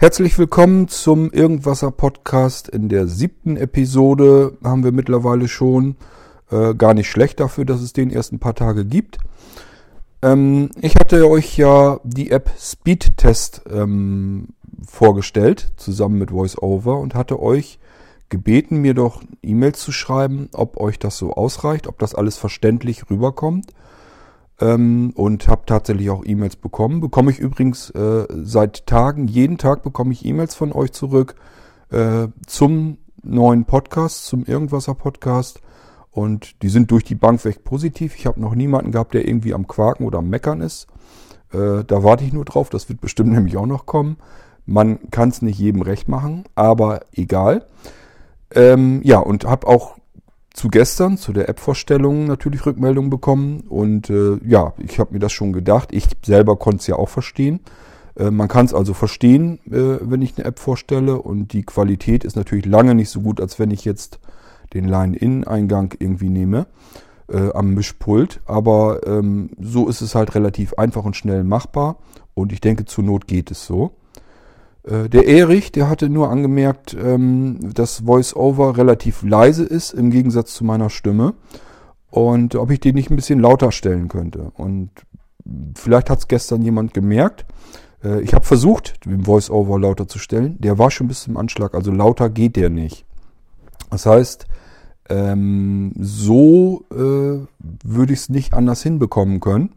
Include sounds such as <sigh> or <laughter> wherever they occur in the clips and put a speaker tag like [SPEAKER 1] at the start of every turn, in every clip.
[SPEAKER 1] Herzlich willkommen zum Irgendwasser Podcast. In der siebten Episode haben wir mittlerweile schon. Äh, gar nicht schlecht dafür, dass es den erst ein paar Tage gibt. Ähm, ich hatte euch ja die App Speedtest ähm, vorgestellt, zusammen mit VoiceOver und hatte euch gebeten, mir doch E-Mails zu schreiben, ob euch das so ausreicht, ob das alles verständlich rüberkommt ähm, und habe tatsächlich auch E-Mails bekommen. Bekomme ich übrigens äh, seit Tagen, jeden Tag bekomme ich E-Mails von euch zurück äh, zum neuen Podcast, zum Irgendwasser Podcast. Und die sind durch die Bank weg positiv. Ich habe noch niemanden gehabt, der irgendwie am Quaken oder am Meckern ist. Äh, da warte ich nur drauf. Das wird bestimmt <laughs> nämlich auch noch kommen. Man kann es nicht jedem recht machen, aber egal. Ähm, ja, und habe auch zu gestern, zu der App-Vorstellung natürlich Rückmeldungen bekommen. Und äh, ja, ich habe mir das schon gedacht. Ich selber konnte es ja auch verstehen. Äh, man kann es also verstehen, äh, wenn ich eine App vorstelle. Und die Qualität ist natürlich lange nicht so gut, als wenn ich jetzt den Line-In-Eingang irgendwie nehme äh, am Mischpult. Aber ähm, so ist es halt relativ einfach und schnell machbar. Und ich denke, zur Not geht es so. Äh, der Erich, der hatte nur angemerkt, ähm, dass VoiceOver relativ leise ist im Gegensatz zu meiner Stimme und ob ich den nicht ein bisschen lauter stellen könnte. Und vielleicht hat es gestern jemand gemerkt. Äh, ich habe versucht, den VoiceOver lauter zu stellen. Der war schon bis zum Anschlag, also lauter geht der nicht. Das heißt, ähm, so äh, würde ich es nicht anders hinbekommen können.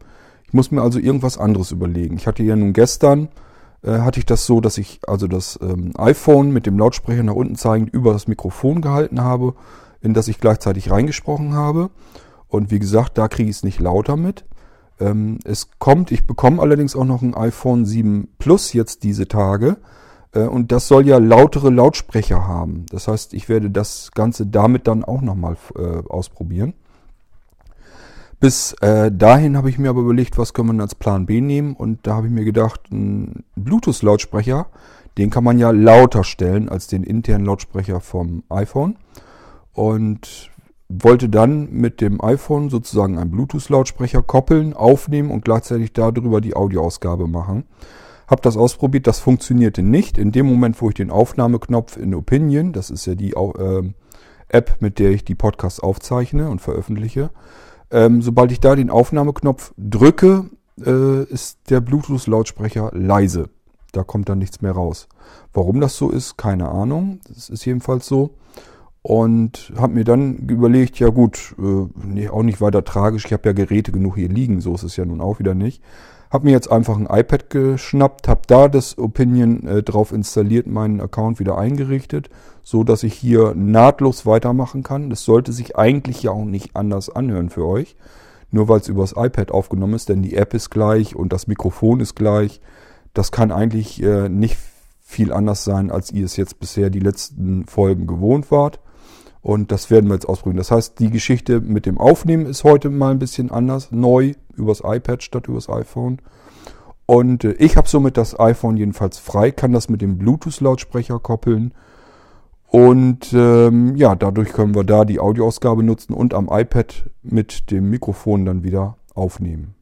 [SPEAKER 1] Ich muss mir also irgendwas anderes überlegen. Ich hatte ja nun gestern äh, hatte ich das so, dass ich also das ähm, iPhone mit dem Lautsprecher nach unten zeigend über das Mikrofon gehalten habe, in das ich gleichzeitig reingesprochen habe. Und wie gesagt, da kriege ich es nicht lauter mit. Ähm, es kommt, ich bekomme allerdings auch noch ein iPhone 7 Plus jetzt diese Tage. Äh, und das soll ja lautere Lautsprecher haben. Das heißt, ich werde das Ganze damit dann auch nochmal äh, ausprobieren. Bis äh, dahin habe ich mir aber überlegt, was können wir als Plan B nehmen. Und da habe ich mir gedacht, ein Bluetooth-Lautsprecher, den kann man ja lauter stellen als den internen Lautsprecher vom iPhone. Und wollte dann mit dem iPhone sozusagen einen Bluetooth-Lautsprecher koppeln, aufnehmen und gleichzeitig darüber die Audioausgabe machen. Hab das ausprobiert, das funktionierte nicht. In dem Moment, wo ich den Aufnahmeknopf in Opinion, das ist ja die äh, App, mit der ich die Podcasts aufzeichne und veröffentliche, ähm, sobald ich da den Aufnahmeknopf drücke, äh, ist der Bluetooth-Lautsprecher leise. Da kommt dann nichts mehr raus. Warum das so ist, keine Ahnung. Das ist jedenfalls so. Und habe mir dann überlegt, ja gut, äh, nee, auch nicht weiter tragisch. Ich habe ja Geräte genug hier liegen, so ist es ja nun auch wieder nicht. Habe mir jetzt einfach ein iPad geschnappt, habe da das Opinion äh, drauf installiert, meinen Account wieder eingerichtet, so dass ich hier nahtlos weitermachen kann. Das sollte sich eigentlich ja auch nicht anders anhören für euch, nur weil es übers iPad aufgenommen ist, denn die App ist gleich und das Mikrofon ist gleich. Das kann eigentlich äh, nicht viel anders sein, als ihr es jetzt bisher die letzten Folgen gewohnt wart. Und das werden wir jetzt ausprobieren. Das heißt, die Geschichte mit dem Aufnehmen ist heute mal ein bisschen anders, neu, übers iPad statt übers iPhone. Und äh, ich habe somit das iPhone jedenfalls frei, kann das mit dem Bluetooth-Lautsprecher koppeln. Und ähm, ja, dadurch können wir da die Audioausgabe nutzen und am iPad mit dem Mikrofon dann wieder aufnehmen.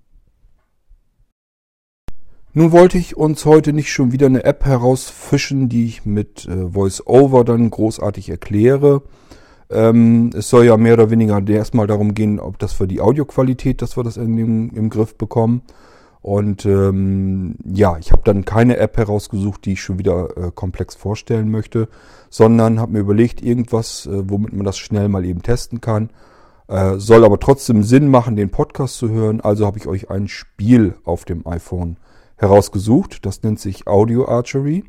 [SPEAKER 1] Nun wollte ich uns heute nicht schon wieder eine App herausfischen, die ich mit äh, VoiceOver dann großartig erkläre. Ähm, es soll ja mehr oder weniger erstmal darum gehen, ob das für die Audioqualität, dass wir das in dem, im Griff bekommen. Und ähm, ja, ich habe dann keine App herausgesucht, die ich schon wieder äh, komplex vorstellen möchte, sondern habe mir überlegt, irgendwas, äh, womit man das schnell mal eben testen kann. Äh, soll aber trotzdem Sinn machen, den Podcast zu hören. Also habe ich euch ein Spiel auf dem iPhone herausgesucht. Das nennt sich Audio Archery.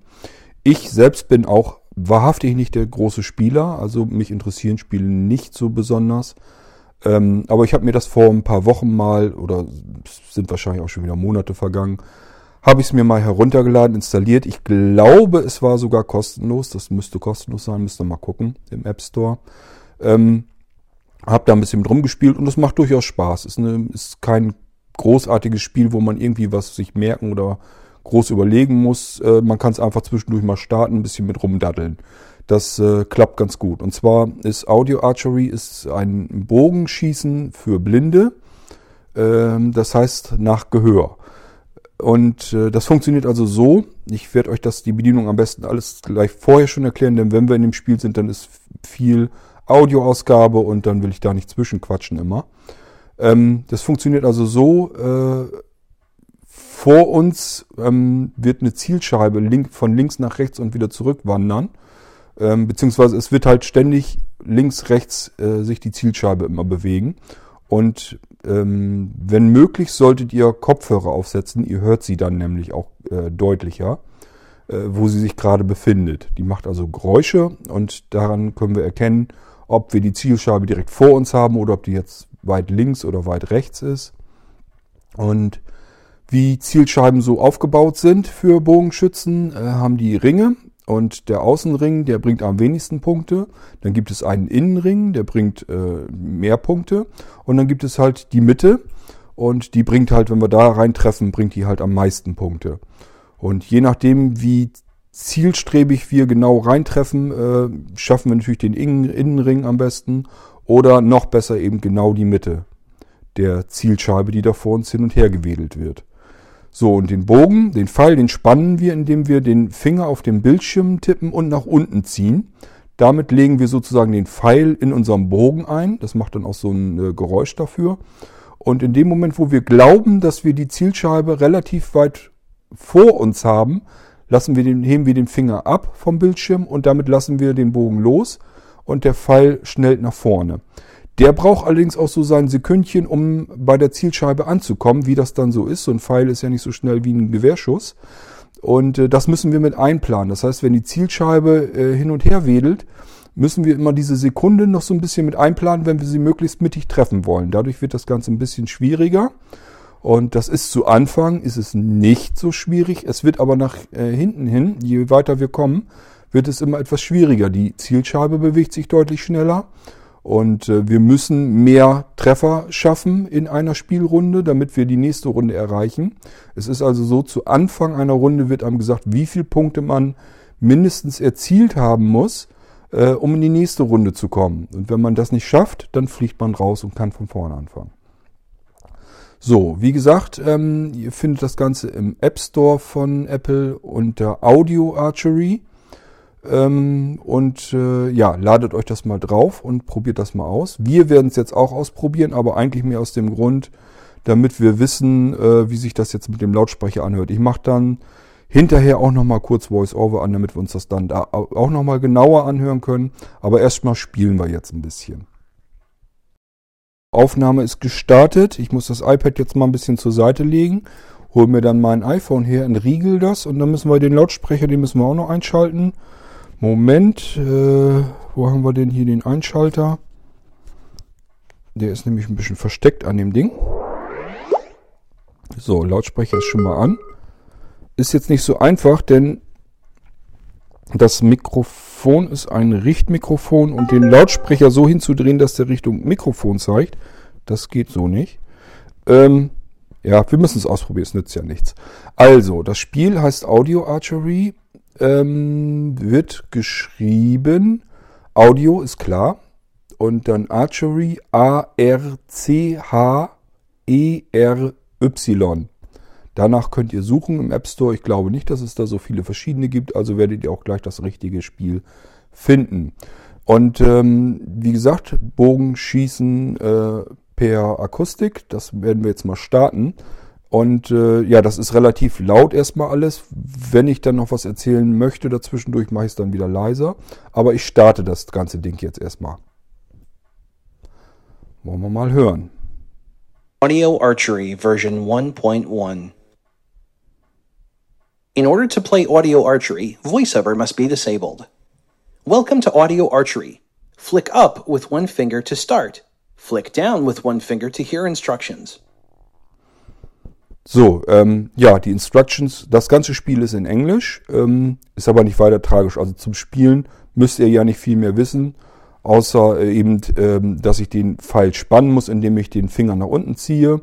[SPEAKER 1] Ich selbst bin auch wahrhaftig nicht der große Spieler, also mich interessieren Spiele nicht so besonders. Ähm, aber ich habe mir das vor ein paar Wochen mal, oder sind wahrscheinlich auch schon wieder Monate vergangen, habe ich es mir mal heruntergeladen, installiert. Ich glaube, es war sogar kostenlos. Das müsste kostenlos sein, müsst ihr mal gucken im App Store. Ähm, habe da ein bisschen mit rumgespielt und es macht durchaus Spaß. Ist, ist kein großartiges Spiel, wo man irgendwie was sich merken oder groß überlegen muss. Äh, man kann es einfach zwischendurch mal starten, ein bisschen mit rumdaddeln. Das äh, klappt ganz gut. Und zwar ist Audio Archery ist ein Bogenschießen für Blinde. Ähm, das heißt nach Gehör. Und äh, das funktioniert also so. Ich werde euch das, die Bedienung am besten alles gleich vorher schon erklären, denn wenn wir in dem Spiel sind, dann ist viel Audioausgabe und dann will ich da nicht zwischenquatschen immer. Ähm, das funktioniert also so, äh, vor uns ähm, wird eine Zielscheibe link, von links nach rechts und wieder zurück wandern. Ähm, beziehungsweise es wird halt ständig links, rechts äh, sich die Zielscheibe immer bewegen. Und ähm, wenn möglich, solltet ihr Kopfhörer aufsetzen. Ihr hört sie dann nämlich auch äh, deutlicher, äh, wo sie sich gerade befindet. Die macht also Geräusche und daran können wir erkennen, ob wir die Zielscheibe direkt vor uns haben oder ob die jetzt weit links oder weit rechts ist. Und wie Zielscheiben so aufgebaut sind für Bogenschützen, äh, haben die Ringe. Und der Außenring, der bringt am wenigsten Punkte. Dann gibt es einen Innenring, der bringt äh, mehr Punkte. Und dann gibt es halt die Mitte. Und die bringt halt, wenn wir da reintreffen, bringt die halt am meisten Punkte. Und je nachdem, wie zielstrebig wir genau reintreffen, äh, schaffen wir natürlich den Innenring am besten. Oder noch besser eben genau die Mitte der Zielscheibe, die da vor uns hin und her gewedelt wird. So, und den Bogen, den Pfeil, den spannen wir, indem wir den Finger auf dem Bildschirm tippen und nach unten ziehen. Damit legen wir sozusagen den Pfeil in unserem Bogen ein. Das macht dann auch so ein äh, Geräusch dafür. Und in dem Moment, wo wir glauben, dass wir die Zielscheibe relativ weit vor uns haben, lassen wir den, heben wir den Finger ab vom Bildschirm und damit lassen wir den Bogen los und der Pfeil schnellt nach vorne. Der braucht allerdings auch so sein Sekündchen, um bei der Zielscheibe anzukommen, wie das dann so ist. So ein Pfeil ist ja nicht so schnell wie ein Gewehrschuss. Und äh, das müssen wir mit einplanen. Das heißt, wenn die Zielscheibe äh, hin und her wedelt, müssen wir immer diese Sekunde noch so ein bisschen mit einplanen, wenn wir sie möglichst mittig treffen wollen. Dadurch wird das Ganze ein bisschen schwieriger. Und das ist zu Anfang, ist es nicht so schwierig. Es wird aber nach äh, hinten hin, je weiter wir kommen, wird es immer etwas schwieriger. Die Zielscheibe bewegt sich deutlich schneller und äh, wir müssen mehr Treffer schaffen in einer Spielrunde, damit wir die nächste Runde erreichen. Es ist also so, zu Anfang einer Runde wird einem gesagt, wie viele Punkte man mindestens erzielt haben muss, äh, um in die nächste Runde zu kommen. Und wenn man das nicht schafft, dann fliegt man raus und kann von vorne anfangen. So, wie gesagt, ähm, ihr findet das Ganze im App Store von Apple unter Audio Archery. Ähm, und äh, ja, ladet euch das mal drauf und probiert das mal aus. Wir werden es jetzt auch ausprobieren, aber eigentlich mehr aus dem Grund, damit wir wissen, äh, wie sich das jetzt mit dem Lautsprecher anhört. Ich mache dann hinterher auch nochmal kurz Voice-Over an, damit wir uns das dann da auch nochmal genauer anhören können. Aber erstmal spielen wir jetzt ein bisschen. Aufnahme ist gestartet. Ich muss das iPad jetzt mal ein bisschen zur Seite legen. Hol mir dann mein iPhone her, entriegel das und dann müssen wir den Lautsprecher, den müssen wir auch noch einschalten. Moment, äh, wo haben wir denn hier den Einschalter? Der ist nämlich ein bisschen versteckt an dem Ding. So, Lautsprecher ist schon mal an. Ist jetzt nicht so einfach, denn das Mikrofon ist ein Richtmikrofon und den Lautsprecher so hinzudrehen, dass der Richtung Mikrofon zeigt, das geht so nicht. Ähm, ja, wir müssen es ausprobieren, es nützt ja nichts. Also, das Spiel heißt Audio Archery ähm, wird geschrieben, Audio ist klar, und dann Archery, A-R-C-H-E-R-Y. Danach könnt ihr suchen im App Store. Ich glaube nicht, dass es da so viele verschiedene gibt, also werdet ihr auch gleich das richtige Spiel finden. Und ähm, wie gesagt, Bogenschießen äh, per Akustik, das werden wir jetzt mal starten. Und äh, ja, das ist relativ laut erstmal alles. Wenn ich dann noch was erzählen möchte dazwischendurch, mache ich es dann wieder leiser. Aber ich starte das ganze Ding jetzt erstmal. Wollen wir mal hören.
[SPEAKER 2] Audio Archery version 1.1 In order to play audio archery, voiceover must be disabled. Welcome to audio archery. Flick up with one finger to start. Flick down with one finger to hear instructions.
[SPEAKER 1] So, ähm, ja, die Instructions, das ganze Spiel ist in Englisch, ähm, ist aber nicht weiter tragisch. Also zum Spielen müsst ihr ja nicht viel mehr wissen, außer äh, eben, ähm, dass ich den Pfeil spannen muss, indem ich den Finger nach unten ziehe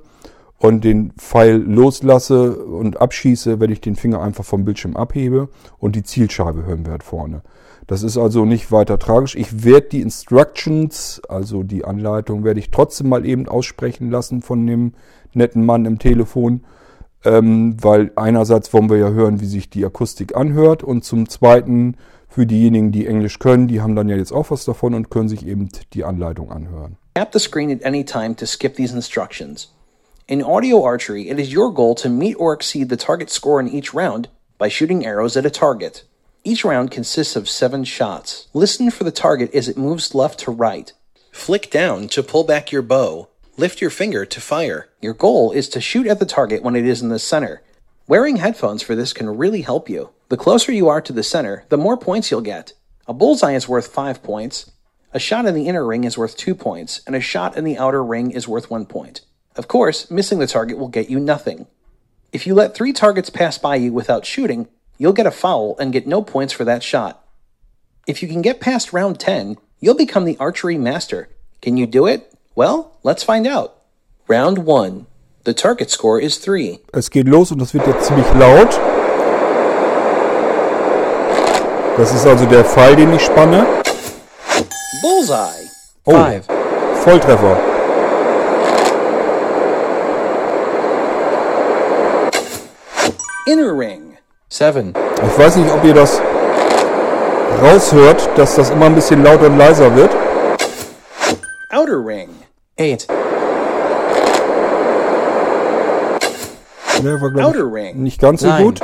[SPEAKER 1] und den Pfeil loslasse und abschieße, wenn ich den Finger einfach vom Bildschirm abhebe und die Zielscheibe hören wir halt vorne. Das ist also nicht weiter tragisch. Ich werde die Instructions, also die Anleitung, werde ich trotzdem mal eben aussprechen lassen von dem netten Mann im Telefon. Ähm, weil einerseits wollen wir ja hören, wie sich die Akustik anhört und zum Zweiten für diejenigen, die Englisch können, die haben dann ja jetzt auch was davon und können sich eben die Anleitung anhören.
[SPEAKER 2] Tap the screen at any time to skip these instructions. In audio archery, it is your goal to meet or exceed the target score in each round by shooting arrows at a target. Each round consists of seven shots. Listen for the target as it moves left to right. Flick down to pull back your bow. Lift your finger to fire. Your goal is to shoot at the target when it is in the center. Wearing headphones for this can really help you. The closer you are to the center, the more points you'll get. A bullseye is worth 5 points, a shot in the inner ring is worth 2 points, and a shot in the outer ring is worth 1 point. Of course, missing the target will get you nothing. If you let 3 targets pass by you without shooting, you'll get a foul and get no points for that shot. If you can get past round 10, you'll become the archery master. Can you do it? Well, let's find out. Round 1. The target score is 3.
[SPEAKER 1] Es geht los und das wird jetzt ziemlich laut. Das ist also der Pfeil, den ich spanne.
[SPEAKER 2] Bullseye.
[SPEAKER 1] Oh,
[SPEAKER 3] Five.
[SPEAKER 1] Volltreffer.
[SPEAKER 2] Inner ring.
[SPEAKER 3] Seven.
[SPEAKER 1] Ich weiß nicht, ob ihr das raushört, dass das immer ein bisschen lauter und leiser wird.
[SPEAKER 2] Outer ring.
[SPEAKER 3] Eight.
[SPEAKER 1] Der war,
[SPEAKER 2] Outer
[SPEAKER 1] ich,
[SPEAKER 2] ring.
[SPEAKER 1] nicht ganz so gut.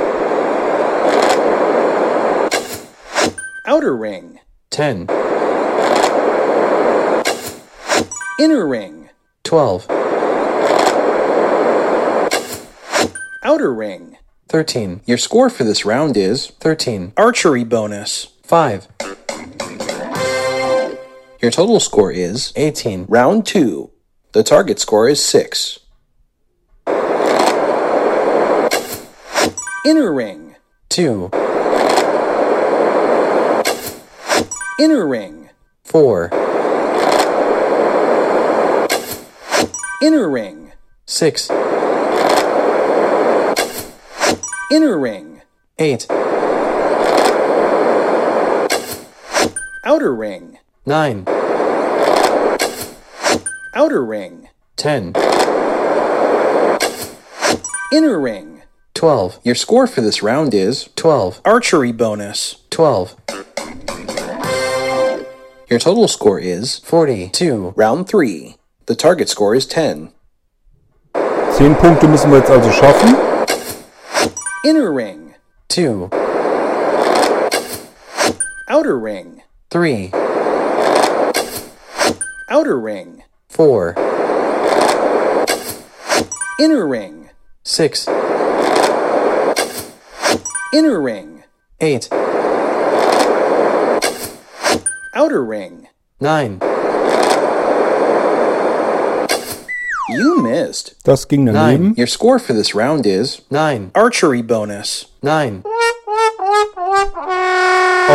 [SPEAKER 2] Outer ring.
[SPEAKER 3] Ten.
[SPEAKER 2] Inner ring.
[SPEAKER 3] Twelve.
[SPEAKER 2] Outer ring.
[SPEAKER 3] Thirteen.
[SPEAKER 2] Your score for this round is
[SPEAKER 3] Thirteen.
[SPEAKER 2] archery bonus.
[SPEAKER 3] Five.
[SPEAKER 2] Your total score is
[SPEAKER 3] Eighteen.
[SPEAKER 2] round 2. The target score is 6. Inner ring.
[SPEAKER 3] Two.
[SPEAKER 2] Inner ring.
[SPEAKER 3] Four.
[SPEAKER 2] Inner ring.
[SPEAKER 3] Six.
[SPEAKER 2] Inner ring.
[SPEAKER 3] Eight.
[SPEAKER 2] Outer ring.
[SPEAKER 3] Nine.
[SPEAKER 2] Outer ring.
[SPEAKER 3] Ten.
[SPEAKER 2] Inner ring.
[SPEAKER 3] Twelve.
[SPEAKER 2] Your score for this round is
[SPEAKER 3] Twelve.
[SPEAKER 2] archery bonus.
[SPEAKER 3] Twelve.
[SPEAKER 2] Your total score is
[SPEAKER 3] Forty-two.
[SPEAKER 2] round 3. The target score is 10.
[SPEAKER 1] Zehn Punkte müssen wir jetzt also schaffen.
[SPEAKER 2] Inner ring.
[SPEAKER 3] Two.
[SPEAKER 2] Outer ring.
[SPEAKER 3] Three.
[SPEAKER 2] Outer ring.
[SPEAKER 3] Four.
[SPEAKER 2] Inner ring.
[SPEAKER 3] Six.
[SPEAKER 2] Inner ring.
[SPEAKER 3] Eight.
[SPEAKER 2] Outer ring.
[SPEAKER 3] Nine.
[SPEAKER 2] You missed.
[SPEAKER 1] Das ging daneben.
[SPEAKER 2] Your score for this round is
[SPEAKER 3] Nine.
[SPEAKER 2] archery bonus.
[SPEAKER 3] Nine.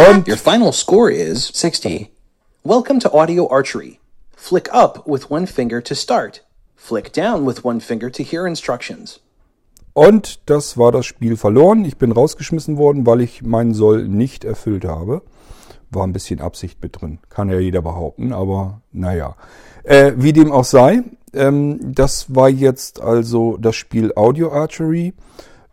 [SPEAKER 1] Und
[SPEAKER 2] Your final score is
[SPEAKER 3] Sixty.
[SPEAKER 2] Welcome to Audio Archery. Flick up with one finger to start. Flick down with one finger to hear instructions.
[SPEAKER 1] Und das war das Spiel verloren. Ich bin rausgeschmissen worden, weil ich meinen Soll nicht erfüllt habe. War ein bisschen Absicht mit drin. Kann ja jeder behaupten, aber naja. Äh, wie dem auch sei, ähm, das war jetzt also das Spiel Audio Archery.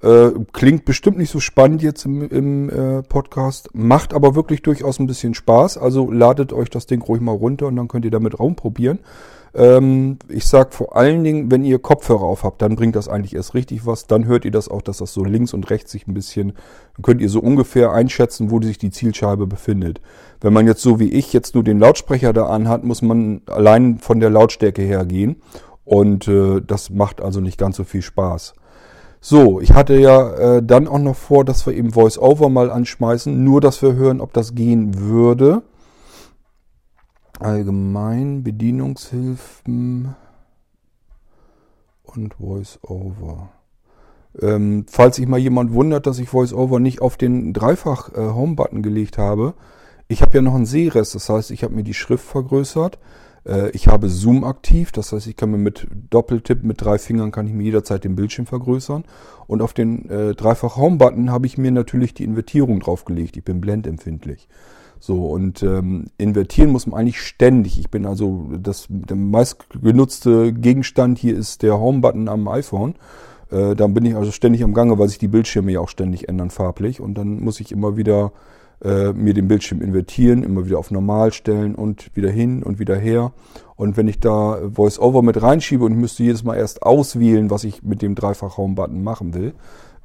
[SPEAKER 1] Äh, klingt bestimmt nicht so spannend jetzt im, im äh, Podcast, macht aber wirklich durchaus ein bisschen Spaß. Also ladet euch das Ding ruhig mal runter und dann könnt ihr damit rumprobieren. Ähm, ich sag vor allen Dingen, wenn ihr Kopfhörer auf habt, dann bringt das eigentlich erst richtig was. Dann hört ihr das auch, dass das so links und rechts sich ein bisschen, dann könnt ihr so ungefähr einschätzen, wo sich die Zielscheibe befindet. Wenn man jetzt so wie ich jetzt nur den Lautsprecher da anhat, muss man allein von der Lautstärke her gehen. Und äh, das macht also nicht ganz so viel Spaß. So, ich hatte ja äh, dann auch noch vor, dass wir eben Voice-Over mal anschmeißen, nur dass wir hören, ob das gehen würde. Allgemein Bedienungshilfen und Voice-Over. Ähm, falls sich mal jemand wundert, dass ich Voice-Over nicht auf den dreifach äh, gelegt habe, ich habe ja noch einen Sehrest, das heißt, ich habe mir die Schrift vergrößert. Äh, ich habe Zoom aktiv, das heißt, ich kann mir mit Doppeltipp mit drei Fingern kann ich mir jederzeit den Bildschirm vergrößern. Und auf den äh, dreifach Home-Button habe ich mir natürlich die Invertierung draufgelegt. Ich bin blendempfindlich. So, und ähm, invertieren muss man eigentlich ständig. Ich bin also, das, der meistgenutzte Gegenstand hier ist der Home-Button am iPhone. Äh, dann bin ich also ständig am Gange, weil sich die Bildschirme ja auch ständig ändern farblich. Und dann muss ich immer wieder äh, mir den Bildschirm invertieren, immer wieder auf normal stellen und wieder hin und wieder her. Und wenn ich da VoiceOver mit reinschiebe und müsste jedes Mal erst auswählen, was ich mit dem Dreifachraum-Button machen will,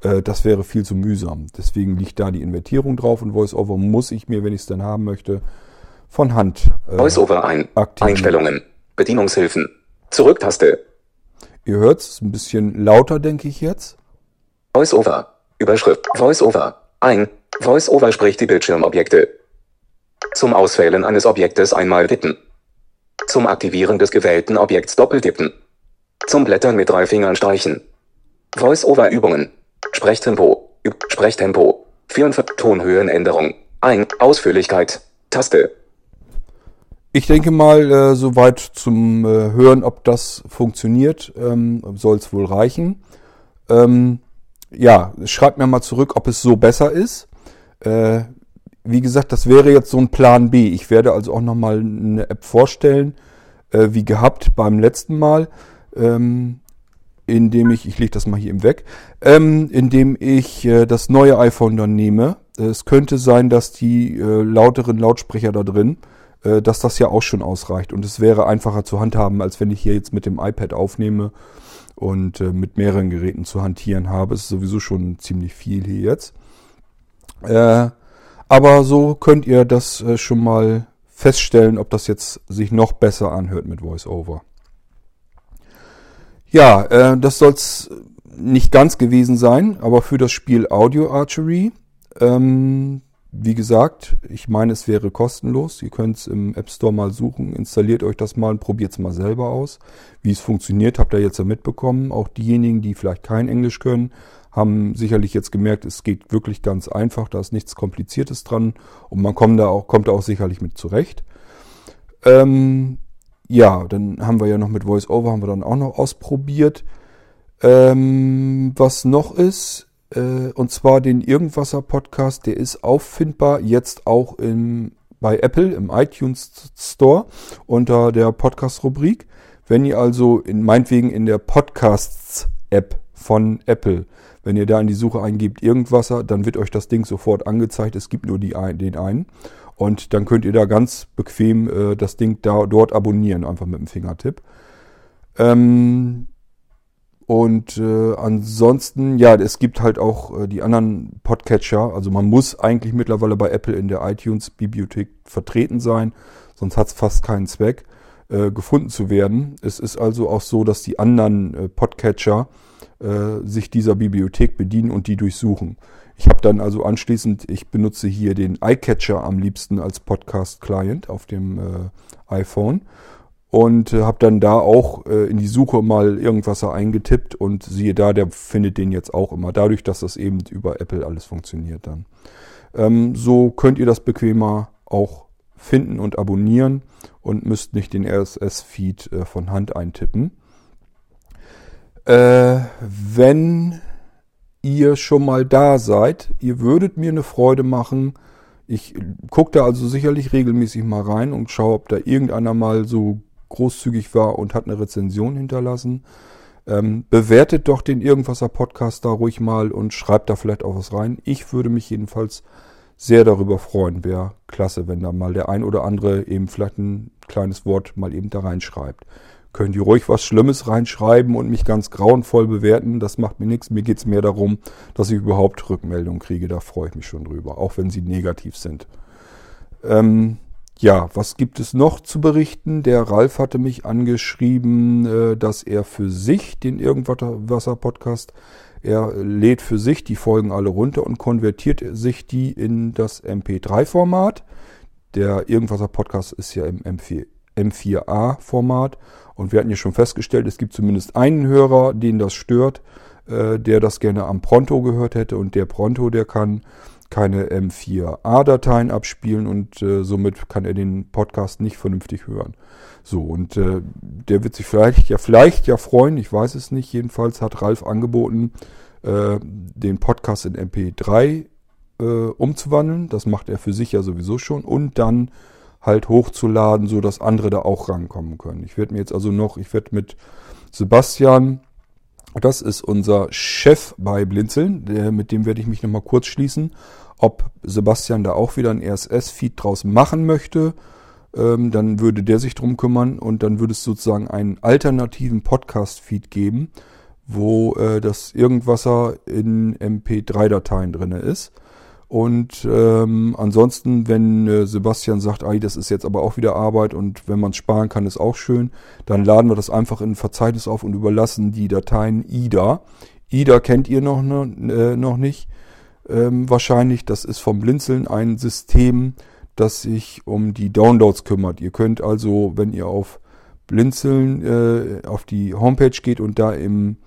[SPEAKER 1] äh, das wäre viel zu mühsam. Deswegen liegt da die Invertierung drauf und VoiceOver muss ich mir, wenn ich es dann haben möchte, von Hand.
[SPEAKER 4] Äh, VoiceOver ein.
[SPEAKER 1] Aktivieren.
[SPEAKER 4] Einstellungen. Bedienungshilfen. Zurücktaste.
[SPEAKER 1] Ihr hört es ein bisschen lauter, denke ich jetzt.
[SPEAKER 4] VoiceOver. Überschrift. VoiceOver. Ein. VoiceOver spricht die Bildschirmobjekte. Zum Auswählen eines Objektes einmal tippen. Zum Aktivieren des gewählten Objekts doppeltippen. Zum Blättern mit drei Fingern streichen. VoiceOver Übungen. Sprechtempo. Üb Sprechtempo. 44 Tonhöhenänderung. Ein. Ausführlichkeit. Taste.
[SPEAKER 1] Ich denke mal, äh, soweit zum äh, Hören, ob das funktioniert, ähm, soll es wohl reichen. Ähm, ja, schreibt mir mal zurück, ob es so besser ist. Äh, wie gesagt, das wäre jetzt so ein Plan B. Ich werde also auch nochmal eine App vorstellen, äh, wie gehabt beim letzten Mal, ähm, indem ich, ich lege das mal hier eben weg, ähm, indem ich äh, das neue iPhone dann nehme. Es könnte sein, dass die äh, lauteren Lautsprecher da drin äh, dass das ja auch schon ausreicht. Und es wäre einfacher zu handhaben, als wenn ich hier jetzt mit dem iPad aufnehme und äh, mit mehreren Geräten zu hantieren habe. Ist sowieso schon ziemlich viel hier jetzt. Äh, aber so könnt ihr das äh, schon mal feststellen, ob das jetzt sich noch besser anhört mit VoiceOver. Ja, äh, das soll es nicht ganz gewesen sein, aber für das Spiel Audio Archery ähm, wie gesagt, ich meine, es wäre kostenlos. Ihr könnt es im App Store mal suchen, installiert euch das mal und probiert es mal selber aus. Wie es funktioniert, habt ihr jetzt ja mitbekommen. Auch diejenigen, die vielleicht kein Englisch können, haben sicherlich jetzt gemerkt, es geht wirklich ganz einfach. Da ist nichts Kompliziertes dran und man kommt da auch, kommt da auch sicherlich mit zurecht. Ähm, ja, dann haben wir ja noch mit VoiceOver, haben wir dann auch noch ausprobiert. Ähm, was noch ist, äh, und zwar den Irgendwasser Podcast. Der ist auffindbar jetzt auch im, bei Apple im iTunes Store unter der Podcast-Rubrik. Wenn ihr also in, meinetwegen in der Podcasts-App von Apple, wenn ihr da in die Suche eingebt Irgendwasser, dann wird euch das Ding sofort angezeigt. Es gibt nur die, den einen. Und dann könnt ihr da ganz bequem äh, das Ding da, dort abonnieren, einfach mit dem Fingertipp. Ähm, und äh, ansonsten, ja, es gibt halt auch äh, die anderen Podcatcher. Also man muss eigentlich mittlerweile bei Apple in der iTunes-Bibliothek vertreten sein, sonst hat es fast keinen Zweck, äh, gefunden zu werden. Es ist also auch so, dass die anderen äh, Podcatcher äh, sich dieser Bibliothek bedienen und die durchsuchen. Ich habe dann also anschließend, ich benutze hier den iCatcher am liebsten als Podcast-Client auf dem äh, iPhone und äh, habe dann da auch äh, in die Suche mal irgendwas eingetippt und siehe da, der findet den jetzt auch immer, dadurch, dass das eben über Apple alles funktioniert dann. Ähm, so könnt ihr das bequemer auch finden und abonnieren und müsst nicht den RSS-Feed äh, von Hand eintippen. Äh, wenn ihr schon mal da seid, ihr würdet mir eine Freude machen. Ich gucke da also sicherlich regelmäßig mal rein und schaue, ob da irgendeiner mal so großzügig war und hat eine Rezension hinterlassen. Ähm, bewertet doch den Irgendwaser Podcast da ruhig mal und schreibt da vielleicht auch was rein. Ich würde mich jedenfalls sehr darüber freuen. Wäre klasse, wenn da mal der ein oder andere eben vielleicht ein kleines Wort mal eben da reinschreibt. Könnt ihr ruhig was Schlimmes reinschreiben und mich ganz grauenvoll bewerten. Das macht mir nichts. Mir geht es mehr darum, dass ich überhaupt Rückmeldungen kriege. Da freue ich mich schon drüber, auch wenn sie negativ sind. Ähm, ja, was gibt es noch zu berichten? Der Ralf hatte mich angeschrieben, äh, dass er für sich den Irgendwasser-Podcast, er lädt für sich die Folgen alle runter und konvertiert sich die in das MP3-Format. Der Irgendwasser-Podcast ist ja im M4, M4A-Format und wir hatten ja schon festgestellt, es gibt zumindest einen Hörer, den das stört, äh, der das gerne am Pronto gehört hätte und der Pronto, der kann keine M4A-Dateien abspielen und äh, somit kann er den Podcast nicht vernünftig hören. So, und äh, der wird sich vielleicht ja, vielleicht ja freuen, ich weiß es nicht. Jedenfalls hat Ralf angeboten, äh, den Podcast in MP3 äh, umzuwandeln. Das macht er für sich ja sowieso schon. Und dann halt hochzuladen, so dass andere da auch rankommen können. Ich werde mir jetzt also noch, ich werde mit Sebastian Das ist unser Chef bei Blinzeln. Mit dem werde ich mich nochmal kurz schließen, ob Sebastian da auch wieder ein RSS-Feed draus machen möchte. Ähm, dann würde der sich drum kümmern und dann würde es sozusagen einen alternativen Podcast-Feed geben, wo äh, das Irgendwasser in MP3-Dateien drinne ist. Und ähm, ansonsten, wenn äh, Sebastian sagt, ah, das ist jetzt aber auch wieder Arbeit und wenn man es sparen kann, ist auch schön, dann laden wir das einfach in ein Verzeichnis auf und überlassen die Dateien IDA. IDA kennt ihr noch, äh, noch nicht. Ähm, wahrscheinlich, das ist vom Blinzeln ein System, das sich um die Downloads kümmert. Ihr könnt also, wenn ihr auf Blinzeln äh, auf die Homepage geht und da im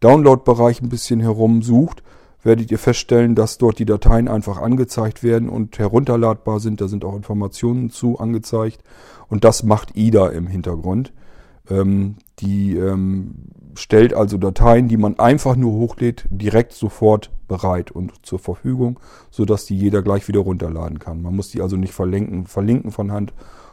[SPEAKER 1] Download-Bereich ein bisschen herumsucht, werdet ihr feststellen, dass dort die Dateien einfach angezeigt werden und herunterladbar sind. Da sind auch Informationen zu angezeigt. Und das macht IDA im Hintergrund. Ähm, die ähm, stellt also Dateien, die man einfach nur hochlädt, direkt sofort bereit und zur Verfügung, sodass die jeder gleich wieder runterladen kann. Man muss die also nicht verlinken, verlinken von Hand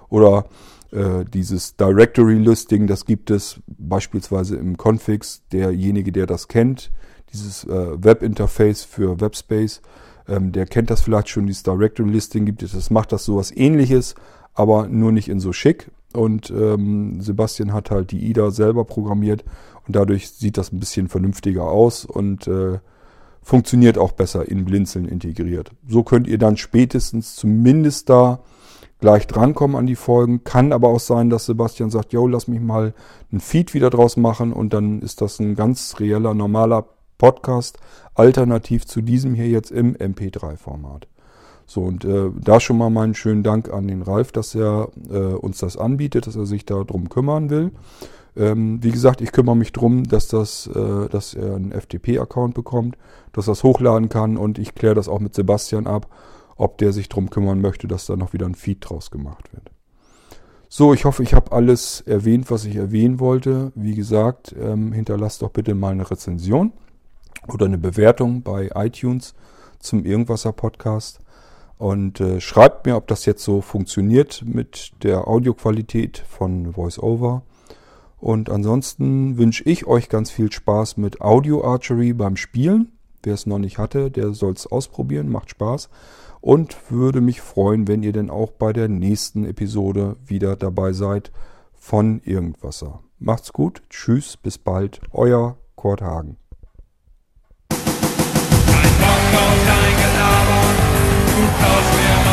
[SPEAKER 1] oder äh, dieses Directory Listing, das gibt es beispielsweise im Configs. Derjenige, der das kennt, dieses äh, Webinterface für Webspace. Ähm, der kennt das vielleicht schon, dieses Directory Listing gibt es. Das macht das sowas ähnliches, aber nur nicht in so schick. Und ähm, Sebastian hat halt die IDA selber programmiert und dadurch sieht das ein bisschen vernünftiger aus und äh, funktioniert auch besser in Blinzeln integriert. So könnt ihr dann spätestens zumindest da gleich drankommen an die Folgen. Kann aber auch sein, dass Sebastian sagt, yo, lass mich mal ein Feed wieder draus machen und dann ist das ein ganz reeller, normaler Podcast, alternativ zu diesem hier jetzt im MP3-Format. So, und äh, da schon mal meinen schönen Dank an den Ralf, dass er äh, uns das anbietet, dass er sich darum kümmern will. Ähm, wie gesagt, ich kümmere mich darum, dass, das, äh, dass er einen FTP-Account bekommt, dass er es hochladen kann und ich kläre das auch mit Sebastian ab, ob der sich darum kümmern möchte, dass da noch wieder ein Feed draus gemacht wird. So, ich hoffe, ich habe alles erwähnt, was ich erwähnen wollte. Wie gesagt, ähm, hinterlasst doch bitte mal eine Rezension oder eine Bewertung bei iTunes zum Irgendwasser Podcast und äh, schreibt mir, ob das jetzt so funktioniert mit der Audioqualität von VoiceOver. Und ansonsten wünsche ich euch ganz viel Spaß mit Audio Archery beim Spielen. Wer es noch nicht hatte, der soll es ausprobieren, macht Spaß. Und würde mich freuen, wenn ihr denn auch bei der nächsten Episode wieder dabei seid von Irgendwasser. Macht's gut, tschüss, bis bald, euer Kurt Hagen.
[SPEAKER 5] Auf dein Gelaber, du kaufst mir